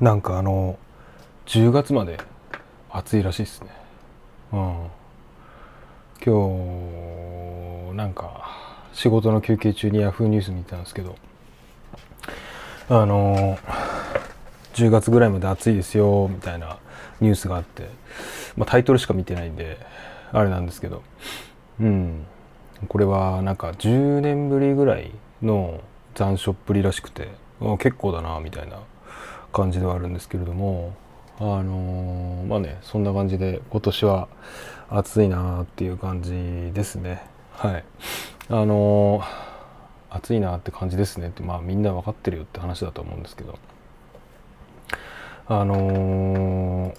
なんかあの10月まで暑いらしいですね。うん。今日なんか仕事の休憩中にヤフーニュース見たんですけどあの10月ぐらいまで暑いですよみたいなニュースがあって、まあ、タイトルしか見てないんであれなんですけどうん。これはなんか10年ぶりぐらいの残暑っぷりらしくて結構だなみたいな感じではあるんですけれどもあのー、まあねそんな感じで今年は暑いなっていう感じですね。はい。あのー、暑いなって感じですねってまあみんな分かってるよって話だと思うんですけど。あのー、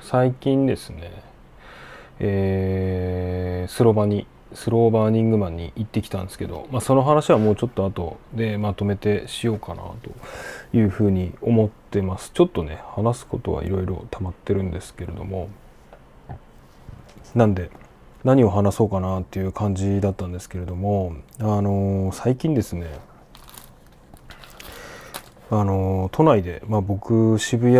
最近ですねえー、スロバにスローバーニングマンに行ってきたんですけど、まあ、その話はもうちょっと後でまとめてしようかなというふうに思ってます。ちょっとね話すことはいろいろ溜まってるんですけれどもなんで何を話そうかなっていう感じだったんですけれどもあのー、最近ですねあの都内で、まあ、僕渋谷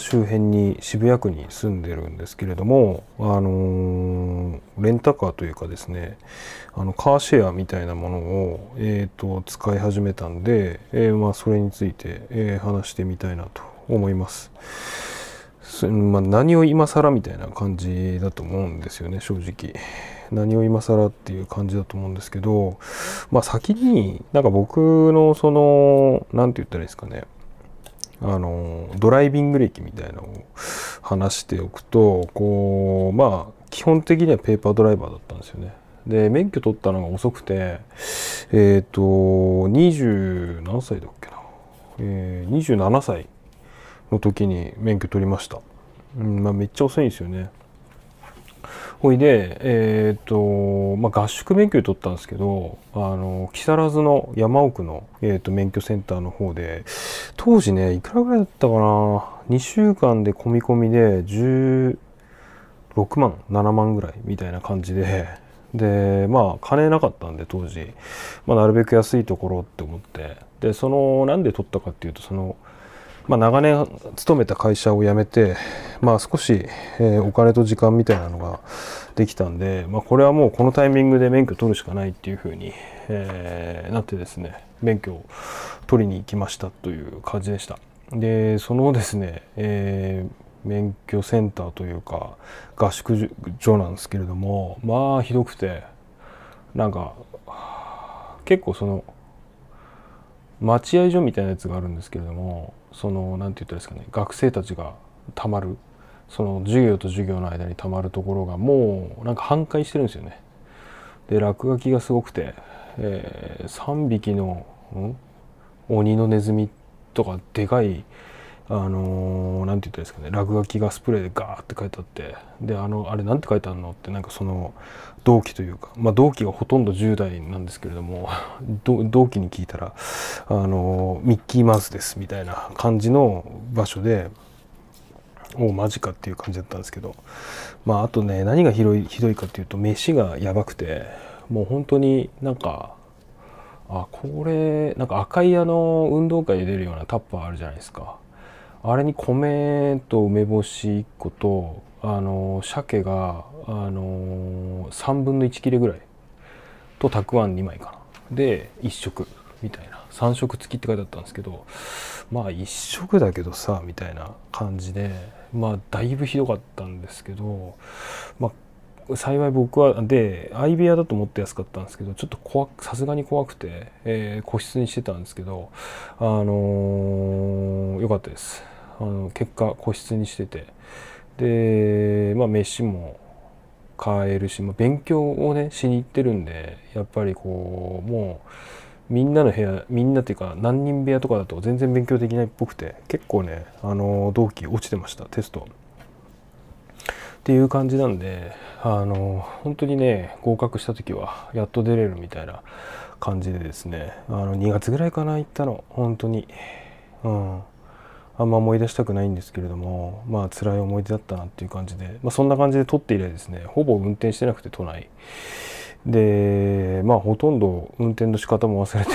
周辺に渋谷区に住んでるんですけれども、あのレンタカーというかですねあのカーシェアみたいなものを、えーと、使い始めたんで、えー、まあ、それについて、えー、話してみたいなと思います。まあ、何を今更みたいな感じだと思うんですよね正直。何を今更っていう感じだと思うんですけど、まあ、先になんか僕のその何て言ったらいいですかねあのドライビング歴みたいなのを話しておくとこうまあ基本的にはペーパードライバーだったんですよね。で免許取ったのが遅くてえっ、ー、と20何歳だっけな、えー、27歳の時に免許取りました。うんまあ、めっちゃ遅いんですよね。ほいで、えっ、と、まあ、合宿免許取ったんですけど、あの、木更津の山奥の、えーと、免許センターの方で、当時ね、いくらぐらいだったかな、2週間で込み込みで16万、7万ぐらいみたいな感じで、で、まあ、金なかったんで、当時、まあ、なるべく安いところって思って、で、その、なんで取ったかっていうと、その、まあ、長年勤めた会社を辞めて、まあ、少し、えー、お金と時間みたいなのができたんで、まあ、これはもうこのタイミングで免許取るしかないっていうふうに、えー、なってですね免許を取りに行きましたという感じでした。でそのですね、えー、免許センターというか合宿所なんですけれどもまあひどくてなんか結構その待合所みたいなやつがあるんですけれどもその何て言ったらいいですかね学生たちがたまるその授業と授業の間にたまるところがもうなんか半壊してるんですよね。で落書きがすごくて、えー、3匹の、ん、鬼のネズミとかでかいあのー、なんて言ったらいいですかね落書きがスプレーでガーって書いてあってであのあれなんて書いてあるのってなんかその同期というかまあ同期がほとんど10代なんですけれども 同期に聞いたらあのー、ミッキーマウスですみたいな感じの場所でおマジかっていう感じだったんですけどまああとね何がひどいひどいかっていうと飯がやばくてもう本当になんかあこれなんか赤いあの運動会で出るようなタッパーあるじゃないですか。あれに米と梅干し1個とあの鮭があの3分の1切れぐらいとたくあん2枚かな。で1食みたいな。3食付きって書いてあったんですけどまあ1食だけどさみたいな感じでまあだいぶひどかったんですけどまあ幸い僕はで相部屋だと思って安かったんですけどちょっと怖さすがに怖くて、えー、個室にしてたんですけどあのー、よかったです。あの結果個室にしててでまあ飯も買えるし、まあ、勉強をねしに行ってるんでやっぱりこうもうみんなの部屋みんなっていうか何人部屋とかだと全然勉強できないっぽくて結構ねあの同期落ちてましたテスト。っていう感じなんであの本当にね合格した時はやっと出れるみたいな感じでですねあの2月ぐらいかな行ったの本当にうん。あんま思い出したくないんですけれどもまあ辛い思い出だったなっていう感じで、まあ、そんな感じで撮って以来ですねほぼ運転してなくて都内。でまあほとんど運転の仕方も忘れて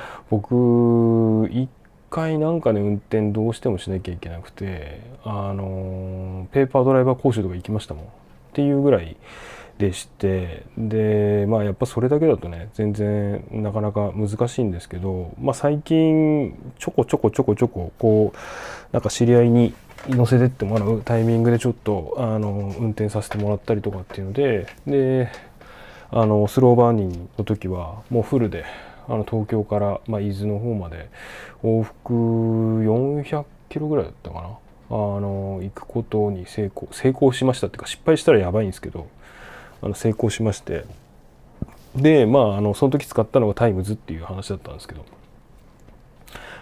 僕1回なんかね運転どうしてもしなきゃいけなくてあのペーパードライバー講習とか行きましたもん。っていうぐらいでしてでまあやっぱそれだけだとね全然なかなか難しいんですけど、まあ、最近ちょこちょこちょこちょここうなんか知り合いに乗せてってもらうタイミングでちょっとあの運転させてもらったりとかっていうのでであのスローバーニンの時はもうフルであの東京から、まあ、伊豆の方まで往復400キロぐらいだったかな。あの行くことに成功成功しましたっていうか失敗したらやばいんですけどあの成功しまして。でまああのその時使ったのがタイムズっていう話だったんですけど。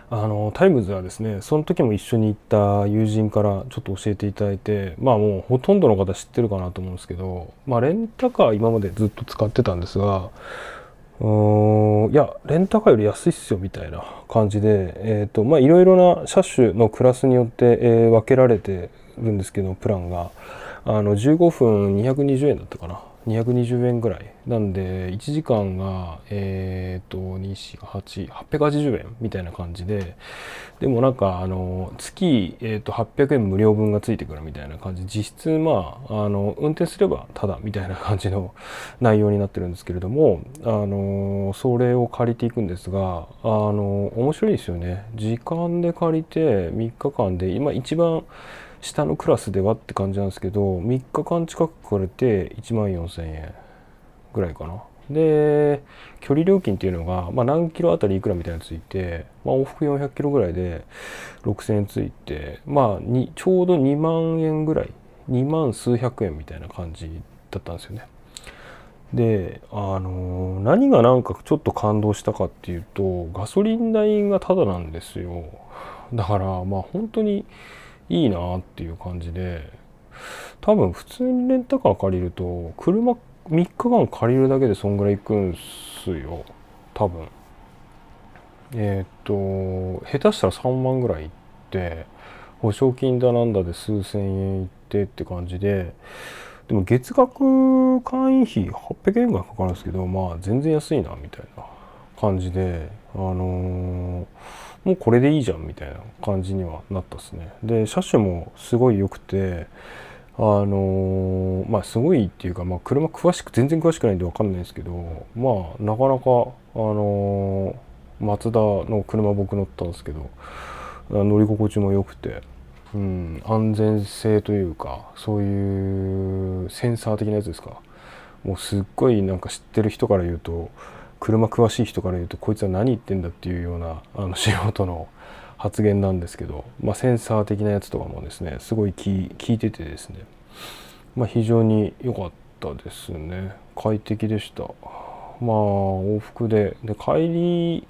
あのタイムズはですねその時も一緒に行った友人からちょっと教えていただいてまあもうほとんどの方知ってるかなと思うんですけど、まあ、レンタカー今までずっと使ってたんですがうーんいやレンタカーより安いっすよみたいな感じでえっ、ー、とまあいろいろな車種のクラスによって、えー、分けられてるんですけどプランが。あの15分220円だったかな。220円ぐらい。なんで1時間がえっ、ー、と24880円みたいな感じで。でもなんかあの月、えー、と800円無料分がついてくるみたいな感じ。実質まああの運転すればただみたいな感じの内容になってるんですけれどもあのそれを借りていくんですがあの面白いですよね。時間で借りて3日間で今一番下のクラスではって感じなんですけど3日間近くかかれて1万4000円ぐらいかな。で距離料金っていうのが、まあ、何キロあたりいくらみたいなのついて、まあ、往復400キロぐらいで6000円ついてまあにちょうど2万円ぐらい2万数百円みたいな感じだったんですよね。であの、何がなんかちょっと感動したかっていうとガソリン代がタダなんですよ。だからまあ本当にいいなっていう感じで多分普通にレンタカー借りると車3日間借りるだけでそんぐらい行くんすよ。多分。えっ、と下手したら3万ぐらい行って保証金だなんだで数千円行ってって感じででも月額会員費800円ぐらいかかるんですけどまあ全然安いなみたいな。感じであのーもうこれでいいじゃんみたいな感じにはなったっすね。で車種もすごい良くてあのー、まあすごいっていうか、まあ、車詳しく全然詳しくないんで分かんないですけどまあなかなかあのー、マツダの車僕乗ったんですけど乗り心地も良くて、うん、安全性というかそういうセンサー的なやつですか。もうすっごいなんか知ってる人から言うと車詳しい人から言うとこいつは何言ってんだっていうようなあの 素人の発言なんですけど、まあ、センサー的なやつとかもですねすごい聞いててですね、まあ、非常に良かったですね。快適でした。まあ往復で。で帰り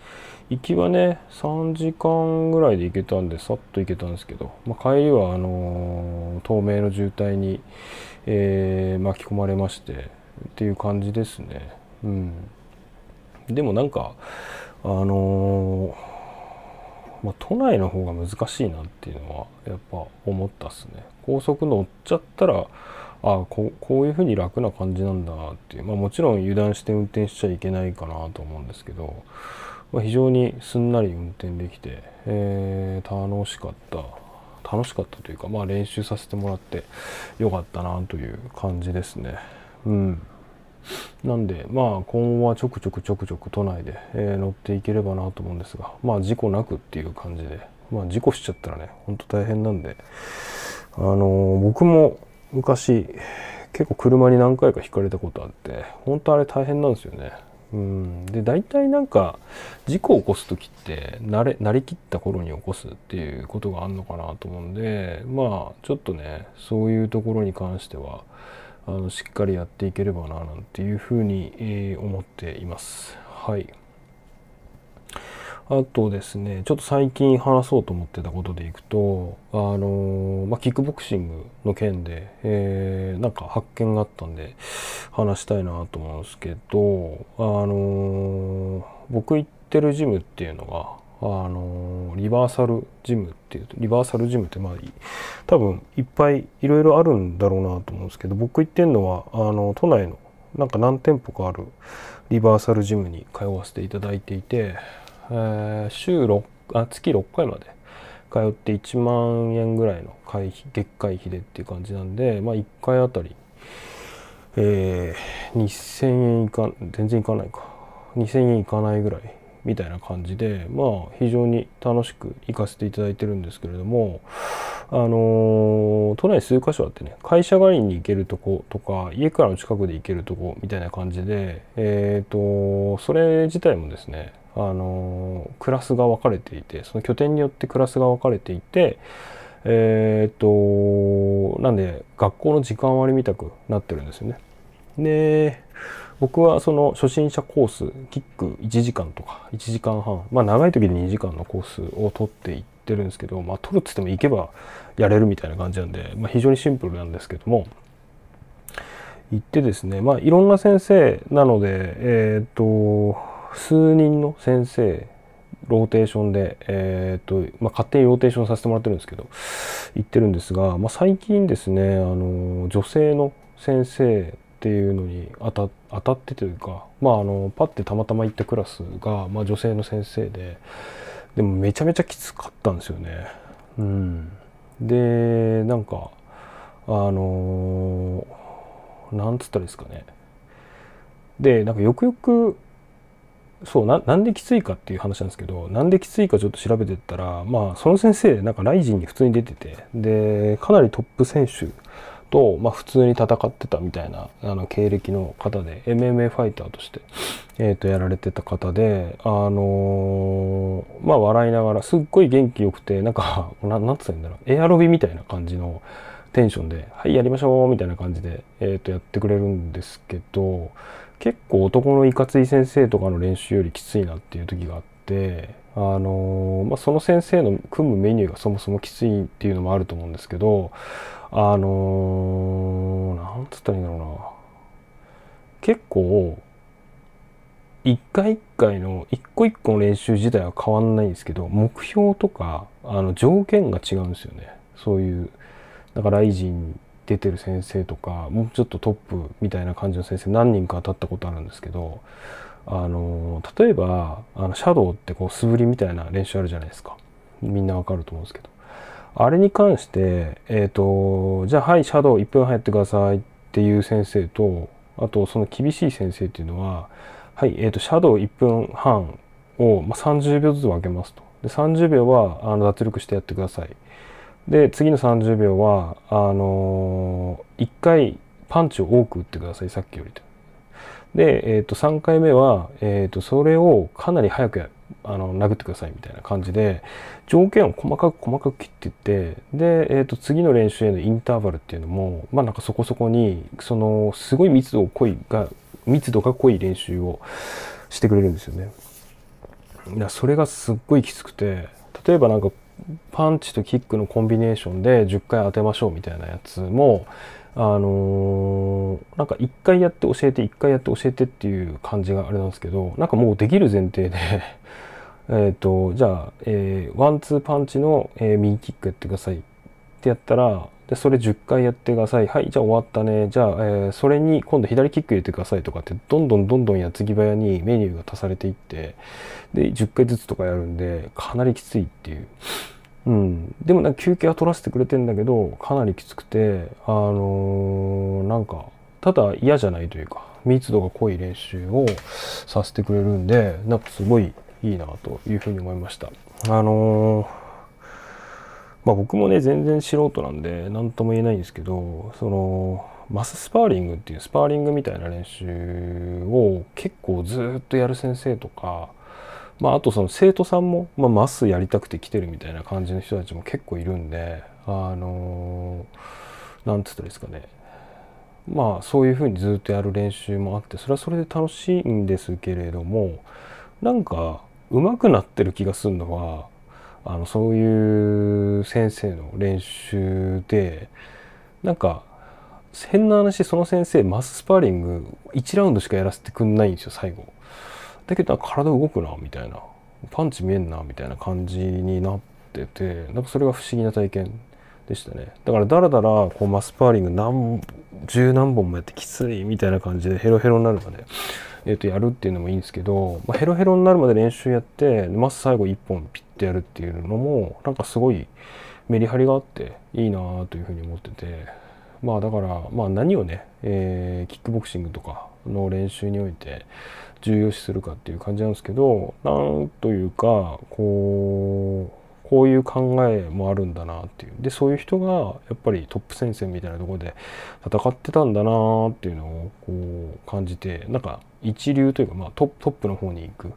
行きはね3時間ぐらいで行けたんでさっと行けたんですけど、まあ、帰りはあのー、透明の渋滞に、えー、巻き込まれましてっていう感じですね。うん。でもなんかあのー、まあ、都内の方が難しいなっていうのはやっぱ思ったっすね。高速乗っちゃったらあここういう風に楽な感じなんだなっていう、まあ、もちろん油断して運転しちゃいけないかなと思うんですけど、まあ、非常にすんなり運転できて、えー、楽しかった。楽しかったというか、まあ、練習させてもらってよかったなという感じですね。うん。なんでまあ今後はちょくちょくちょくちょく都内で、えー、乗っていければなと思うんですがまあ事故なくっていう感じでまあ事故しちゃったらねほんと大変なんであのー、僕も昔結構車に何回かひかれたことあって本当あれ大変なんですよね。うん、で大体なんか事故を起こす時って慣れ慣れきった頃に起こすっていうことがあるのかなと思うんでまあちょっとねそういうところに関してはあのしっかりやっていければななんていうふうに、え、思っています。はい。あとですね、ちょっと最近話そうと思ってたことでいくと、あの、まあ、キックボクシングの件で、えー、なんか発見があったんで、話したいなと思うんですけど、あの、僕行ってるジムっていうのが、あのリバーサルジムっていうとリバーサルジムってまあ多分いっぱいいろいろあるんだろうなと思うんですけど僕行ってるのはあの都内のなんか何店舗かあるリバーサルジムに通わせていただいていて、えー、週6あ月6回まで通って1万円ぐらいの会費月会費でっていう感じなんで、まあ、1回あたり、えー、2000円いか全然いかないか。2000円いかないぐらいみたいな感じでまあ非常に楽しく行かせていただいてるんですけれどもあのー、都内数カ所あってね会社帰りに行けるとことか家からの近くで行けるとこみたいな感じでえっ、ー、とそれ自体もですねあのクラスが分かれていてその拠点によってクラスが分かれていてえっ、となんで学校の時間割みたくなってるんですよね。で僕はその初心者コースキック1時間とか1時間半まあ長い時で2時間のコースを取っていってるんですけどまあ取るっつっても行けばやれるみたいな感じなんで、まあ、非常にシンプルなんですけども行ってですねまあいろんな先生なのでえっ、と数人の先生ローテーションで、えーとまあ、勝手にローテーションさせてもらってるんですけど行ってるんですが、まあ、最近ですねあの女性の先生っていうのに当た当たってというか、まあ、あのパッてたまたま行ったクラスが、まあ、女性の先生ででもめちゃめちゃきつかったんですよね。うん、でなんかあのなんつったらいいですかね。でなんかよくよくそうななんできついかっていう話なんですけどなんできついかちょっと調べてったらまあその先生なんかライジンに普通に出ててでかなりトップ選手と、まあ、普通に戦ってたみたいなあの経歴の方で MMA ファイターとして、えー、とやられてた方であのー、まあ笑いながらすっごい元気よくてなんか ななんつったらいいんだろう。エアロビみたいな感じのテンションで「はいやりましょう」みたいな感じで、えー、とやってくれるんですけど結構男のいかつい先生とかの練習よりきついなっていう時があってあのー、まあ、その先生の組むメニューがそもそもきついっていうのもあると思うんですけどあのー、なんつったらいいんだろうな。結構一回一回の一個一個の練習自体は変わんないんですけど目標とかあの条件が違うんですよね。そういうだからライジン出てる先生とかもうちょっとトップみたいな感じの先生何人か当たったことあるんですけどあの例えばあのシャドウってこう素振りみたいな練習あるじゃないですか。みんなわかると思うんですけど。あれに関してえっ、ー、とじゃあはいシャドウ1分半やってくださいっていう先生とあとその厳しい先生っていうのははいえっ、ー、とシャドウ1分半を、まあ、30秒ずつ分けますと。で30秒はあの脱力してやってください。で次の30秒はあのー、1回パンチを多く打ってくださいさっきよりと。で、えー、と3回目は、えー、とそれをかなり早くやる。あの殴ってくださいみたいな感じで条件を細かく細かく切っていってで、えー、と次の練習へのインターバルっていうのもまあなんかそこそこにそのすごい密度濃いが密度が濃い練習をしてくれるんですよね。いやそれがすっごいきつくて例えばなんかパンチとキックのコンビネーションで10回当てましょうみたいなやつもあのー、なんか1回やって教えて1回やって教えてっていう感じがあれなんですけどなんかもうできる前提で えっとじゃあ、えー、ワンツーパンチの、えー、右キックやってください。ってやったらでそれ10回やってください。はいじゃあ終わったね。じゃあ、えー、それに今度左キック入れてくださいとかってどんどんどんどん矢継ぎ早にメニューが足されていってで10回ずつとかやるんでかなりきついっていう。うん、でもなんか休憩は取らせてくれてんだけどかなりきつくてあのー、なんかただ嫌じゃないというか密度が濃い練習をさせてくれるんでなんかすごいいいなというふうに思いました。あのーまあ、僕もね全然素人なんで何とも言えないんですけどそのマススパーリングっていうスパーリングみたいな練習を結構ずっとやる先生とか、まあ、あとその生徒さんも、まあ、マスやりたくて来てるみたいな感じの人たちも結構いるんであのなんつったらいいですかねまあそういうふうにずっとやる練習もあってそれはそれで楽しいんですけれどもなんか上手くなってる気がするのはあのそういう先生の練習でなんか変な話その先生マススパーリング1ラウンドしかやらせてくんないんですよ最後。だけど体動くなみたいなパンチ見えんなみたいな感じになっててなんかそれが不思議な体験でしたね。だからだらだらこうマスパーリング何十何本もやってきついみたいな感じでヘロヘロになるまで、えー、とやるっていうのもいいんですけど、まあ、ヘロヘロになるまで練習やってまず最後1本ピッてやるっていうのもなんかすごいメリハリがあっていいなというふうに思ってて。まあだからまあ何をね、えー、キックボクシングとかの練習において重要視するかっていう感じなんですけどなんというかこうこういう考えもあるんだなっていう。でそういう人がやっぱりトップ戦線みたいなところで戦ってたんだなっていうのをこう感じてなんか一流というか、まあ、トップの方に行く、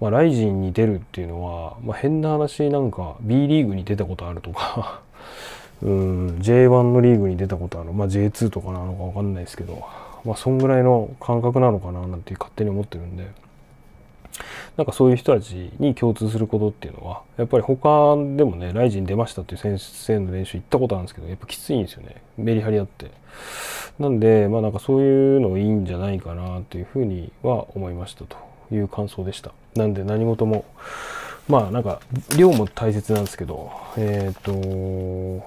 まあ、ライジンに出るっていうのは、まあ、変な話なんか B リーグに出たことあるとか うん J1 のリーグに出たことある、まあ、J2 とかなのか分かんないですけど、まあ、そんぐらいの感覚なのかななんて勝手に思ってるんで。なんかそういう人たちに共通することっていうのはやっぱり他でもねライジン出ましたっていう先生の練習行ったことあるんですけどやっぱきついんですよね。メリハリあって。なんでまあなんかそういうのいいんじゃないかなというふうには思いましたという感想でした。なんで何事もまあなんか量も大切なんですけどえっ、ー、と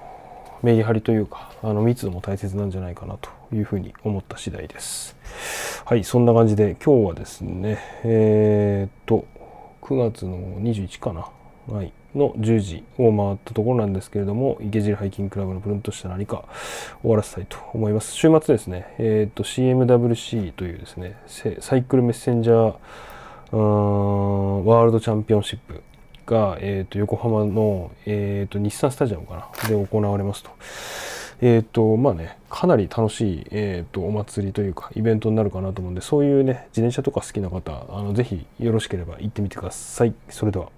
メリハリというかあの密度も大切なんじゃないかなというふうに思った次第です。はい、そんな感じで今日はですね、えー、っと、9月の21かな、はい、の10時を回ったところなんですけれども、池尻ハイキングクラブのプルンとした何か終わらせたいと思います。週末ですね、えー、っと CMWC というですね、サイクルメッセンジャーワールドチャンピオンシップが、えーと、横浜の、えーと、日産スタジアムかなで行われますと。えーとまあね、かなり楽しい、えーと、お祭りというかイベントになるかなと思うんでそういうね自転車とか好きな方あのぜひよろしければ行ってみてください。それでは